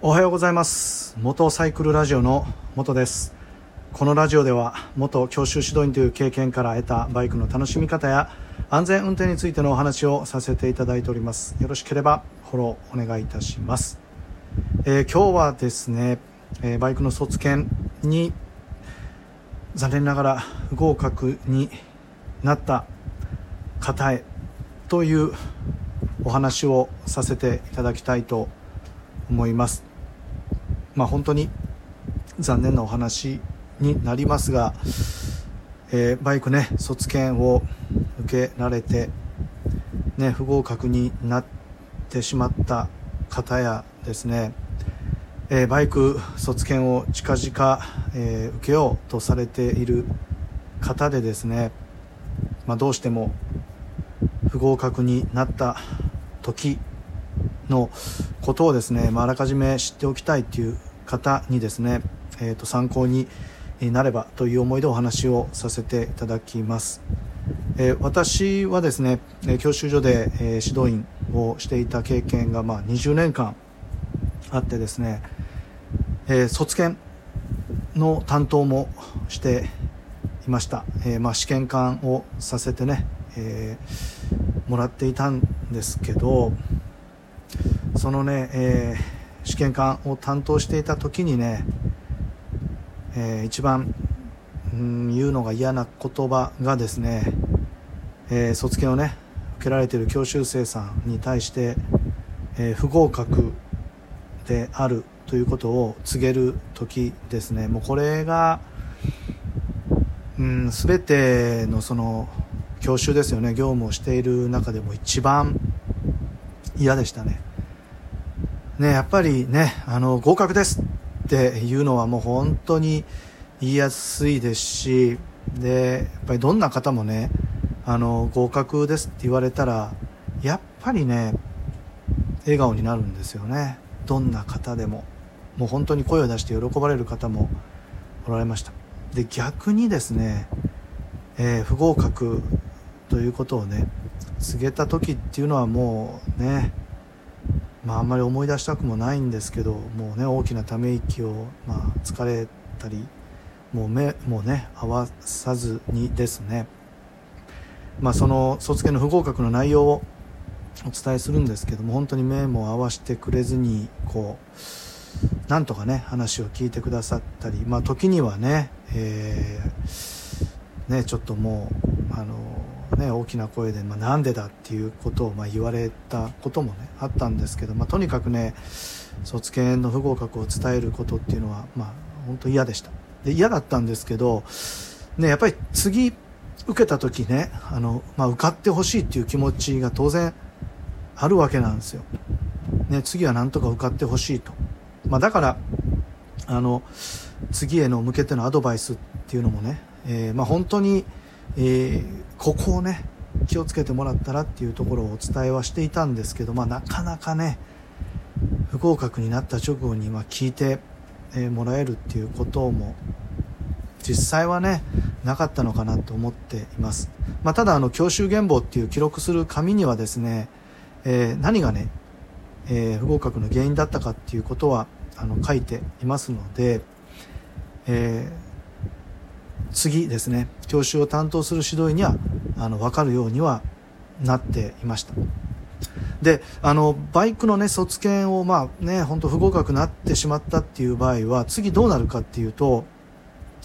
おはようございます。元サイクルラジオの元です。このラジオでは元教習指導員という経験から得たバイクの楽しみ方や安全運転についてのお話をさせていただいております。よろしければフォローお願いいたします、えー、今日はですね、えー、バイクの卒検に残念ながら不合格になった方へというお話をさせていただきたいと思います。まあ本当に残念なお話になりますが、えー、バイクね卒検を受けられて、ね、不合格になってしまった方やですね、えー、バイク卒検を近々、えー、受けようとされている方でですね、まあ、どうしても不合格になった時のことをですね、まあ、あらかじめ知っておきたいという方にですね、えー、と参考になればという思いでお話をさせていただきます。えー、私はですね、教習所で、え、指導員をしていた経験が、まあ、20年間あってですね、えー、卒検の担当もしていました、えー、まあ、試験官をさせてね、えー、もらっていたんですけどそのね、え試験官を担当していた時にねえー、一番、うん、言うのが嫌な言葉がですね、えー、卒検をね受けられている教習生さんに対して、えー、不合格であるということを告げる時ですね。もうこれが、うん、全てのその教習ですよね。業務をしている中でも一番嫌でしたね。ねやっぱりねあの合格ですっていうのはもう本当に言いやすいですしでやっぱりどんな方もねあの合格ですって言われたらやっぱりね笑顔になるんですよね。どんな方でも。もう本当に声を出して喜ばれる方もおられました。で逆にですね、えー、不合格ということをね告げた時っていうのはもうねまあ、あんまり思い出したくもないんですけどもうね大きなため息を、まあ、疲れたりもう目もね合わさずにですね、まあ、その卒検の不合格の内容をお伝えするんですけども本当に目も合わせてくれずにこうなんとかね話を聞いてくださったり、まあ、時にはね,、えー、ねちょっともうあのね、大きな声で、まあ、なんでだっていうことをまあ言われたこともねあったんですけど、まあ、とにかくね卒検の不合格を伝えることっていうのは、まあ、本当嫌でした。で嫌だったんですけど、ね、やっぱり次受けた時ねあの、まあ、受かってほしいっていう気持ちが当然あるわけなんですよ、ね、次はなんとか受かってほしいと、まあ、だからあの次への向けてのアドバイスっていうのもね、えーまあ、本当にえー、ここをね気をつけてもらったらっていうところをお伝えはしていたんですけど、まあ、なかなかね不合格になった直後にま聞いて、えもらえるっていうことも実際はねなかったのかなと思っています、まあ、ただあの教習原簿っていう記録する紙にはですね、えー、何がね、えー、不合格の原因だったかっていうことはあの書いていますので、えー次ですね教習を担当する指導員にはあの分かるようにはなっていました。であのバイクの、ね、卒検を、まあね、本当不合格になってしまったっていう場合は次どうなるかっていうと、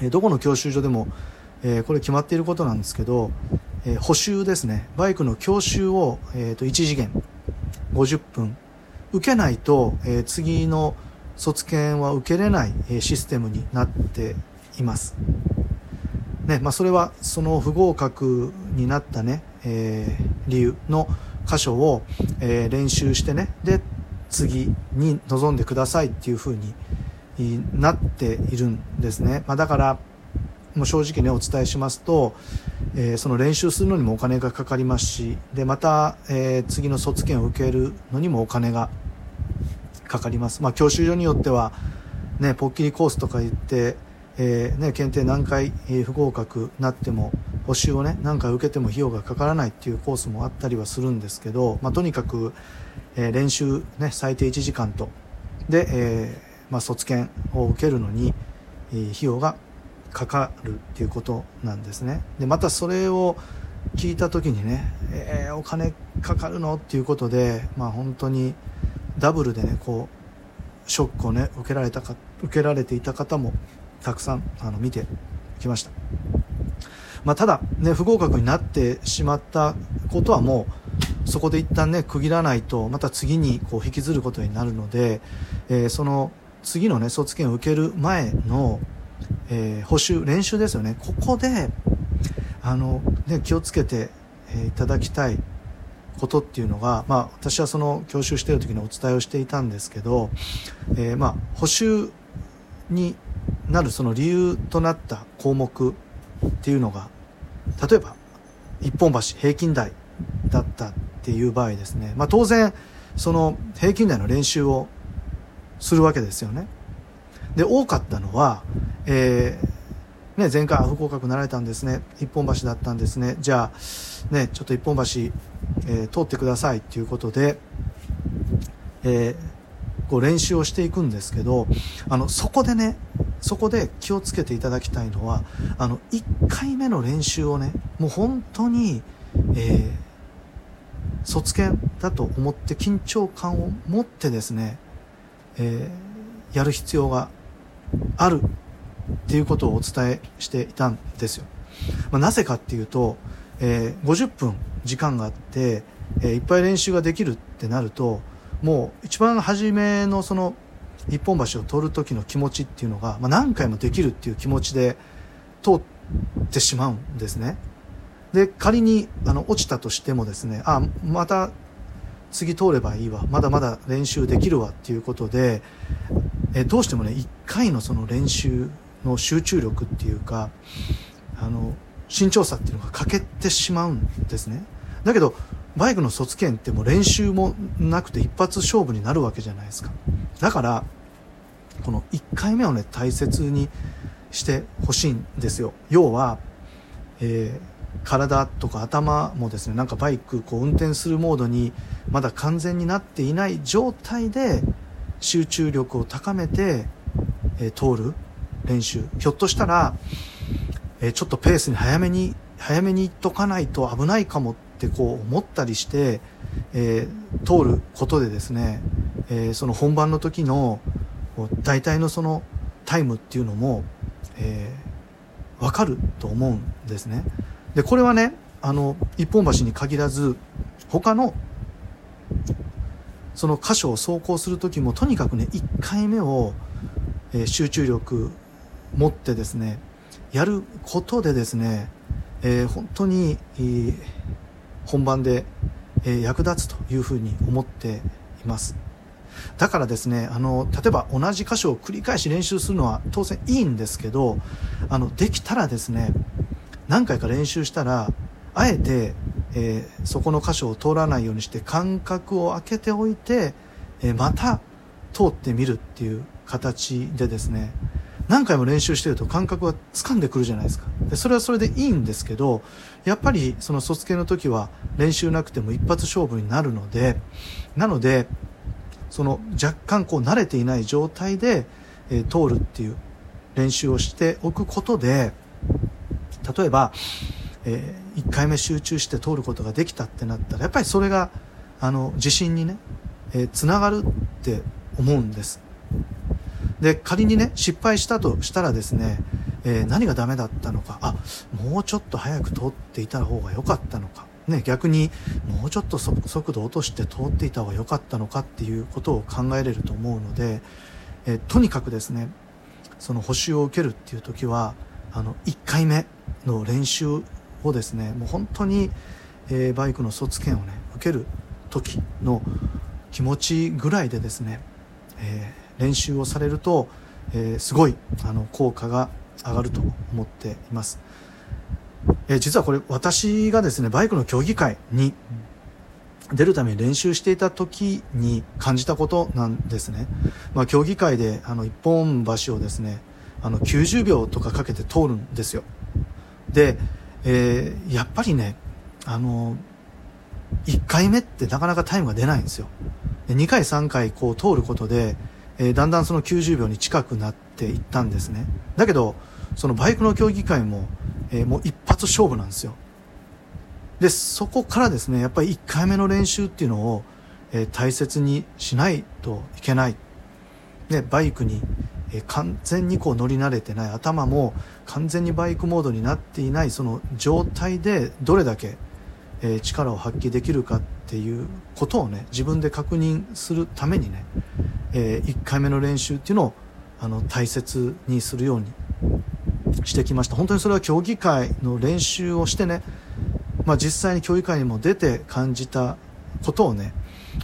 えどこの教習所でも、えー、これ決まっていることなんですけど、えー、補修ですね。バイクの教習を、えーと、1次元50分受けないと、えー、次の卒検は受けれない、えシステムになっています。ねまあ、それはその不合格になったね、えー、理由の箇所を、えー、練習してねで次に臨んでくださいっていうふうになっているんですね、まあ、だからもう正直ねお伝えしますと、えー、その練習するのにもお金がかかりますしでまた、えー、次の卒検を受けるのにもお金がかかります、まあ、教習所によってはねポッキリコースとか言ってえー、ね、検定何回、え不合格なっても補習をね何回受けても費用がかからないっていうコースもあったりはするんですけど、まあ、とにかく、え、練習、ね、最低1時間と。で、え、まあ、卒検を受けるのに、え、費用がかかるっていうことなんですね。でまたそれを聞いた時にね、えー、お金かかるのっていうことで、まあ、本当にダブルでねこうショックをね受けられたか受けられていた方もたくさんあの見てきました、まあ、ただ、ね、不合格になってしまったことはもうそこで一旦ね区切らないとまた次にこう引きずることになるので、えー、その次のね卒検を受ける前の、えー、補習練習ですよね。ここであの、ね、気をつけて、えいただきたいことっていうのが、まあ、私はその教習している時にお伝えをしていたんですけど、えー、まあ補習になるその理由となった項目っていうのが例えば一本橋平均台だったっていう場合ですね、まあ、当然その平均台の練習をするわけですよね。で多かったのは、えーね、前回不合格なられたんですね。一本橋だったんですね。じゃあ、ね、ちょっと一本橋、えー、通ってくださいっていうことで、えーこう練習をしていくんですけどあのそこでねそこで気をつけていただきたいのはあの1回目の練習をねもう本当に、えー、卒検だと思って緊張感を持ってですね、えー、やる必要があるっていうことをお伝えしていたんですよ、まあ、なぜかっていうと、えー、50分時間があって、えいっぱい練習ができるってなるともう一番初めのその一本橋を通る時の気持ちっていうのが、まあ、何回もできるっていう気持ちで通ってしまうんですね。で仮にあの落ちたとしてもですねあまた次通ればいいわ。まだまだ練習できるわっていうことでえどうしてもね1回のその練習の集中力っていうかあの慎重さっていうのが欠けてしまうんですね。だけどバイクの卒検ってもう練習もなくて一発勝負になるわけじゃないですか。だからこの1回目をね大切にしてほしいんですよ。要は、えー、体とか頭もですねなんかバイクこう運転するモードにまだ完全になっていない状態で集中力を高めて、えー、通る練習。ひょっとしたら、えー、ちょっとペースに早めに早めに行っとかないと危ないかもってこう思ったりして、えー、通ることでですね、えー、その本番の時の大体のそのタイムっていうのも、えー、分かると思うんですね。でこれはねあの一本橋に限らず他のその箇所を走行する時もとにかくね1回目を、えー、集中力持ってですねやることでですね、えー、本当に、えー、本番で、えー、役立つというふうに思っていますだからですねあの例えば同じ箇所を繰り返し練習するのは当然いいんですけどあのできたらですね何回か練習したらあえて、えー、そこの箇所を通らないようにして間隔を空けておいて、えー、また通ってみるっていう形でですね何回も練習してると感覚は掴んでくるじゃないですか。でそれはそれでいいんですけどやっぱりその卒検の時は練習なくても一発勝負になるのでなのでその若干こう慣れていない状態で、えー、通るっていう練習をしておくことで例えば、えー、1回目集中して通ることができたってなったらやっぱりそれがあの自信にね、えー、つながるって思うんです。で仮にね失敗したとしたらですね、えー、何がダメだったのかあもうちょっと早く通っていた方が良かったのか、ね、逆にもうちょっと速度を落として通っていた方が良かったのかっていうことを考えれると思うので、え、とにかくですねその補習を受けるっていう時はあの1回目の練習をですねもう本当に、えー、バイクの卒検をね受ける時の気持ちぐらいでですね、えー練習をされると、え、すごいあの効果が上がると思っています、え、実はこれ私がですねバイクの競技会に出るために練習していた時に感じたことなんですね、まあ、競技会であの一本橋をですねあの90秒とかかけて通るんですよ。で、えー、やっぱりねあの1回目ってなかなかタイムが出ないんですよ。で2回3回こう通ることでえー、だんだんその90秒に近くなっていったんですね。だけどそのバイクの競技会も、えー、もう一発勝負なんですよ。でそこからですねやっぱり1回目の練習っていうのを、えー、大切にしないといけない、ね、バイクに、えー、完全にこう乗り慣れてない。頭も完全にバイクモードになっていないその状態でどれだけ、えー、力を発揮できるかっていうことをね自分で確認するためにね、え1回目の練習っていうのをあの大切にするようにしてきました。本当にそれは競技会の練習をしてねまあ、実際に競技会にも出て感じたことをね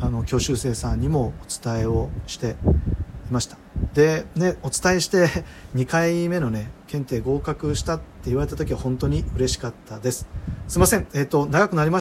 あの教習生さんにもお伝えをしていました。でねお伝えして 2回目のね検定合格したって言われた時は本当に嬉しかったです。すいません。えっ、ー、と長くなりました。